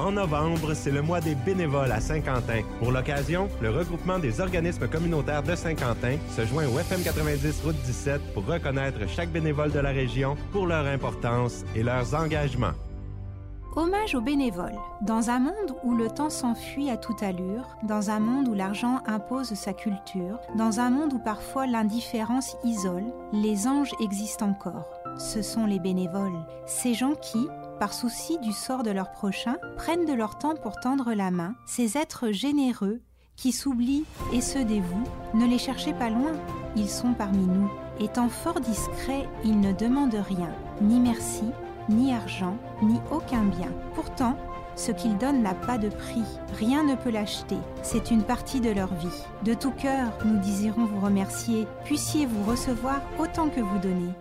En novembre, c'est le mois des bénévoles à Saint-Quentin. Pour l'occasion, le regroupement des organismes communautaires de Saint-Quentin se joint au FM 90 Route 17 pour reconnaître chaque bénévole de la région pour leur importance et leurs engagements. Hommage aux bénévoles. Dans un monde où le temps s'enfuit à toute allure, dans un monde où l'argent impose sa culture, dans un monde où parfois l'indifférence isole, les anges existent encore. Ce sont les bénévoles, ces gens qui, par souci du sort de leur prochain, prennent de leur temps pour tendre la main, ces êtres généreux qui s'oublient et se dévouent, ne les cherchez pas loin, ils sont parmi nous. Étant fort discrets, ils ne demandent rien, ni merci, ni argent, ni aucun bien. Pourtant, ce qu'ils donnent n'a pas de prix, rien ne peut l'acheter, c'est une partie de leur vie. De tout cœur, nous désirons vous remercier, puissiez-vous recevoir autant que vous donnez.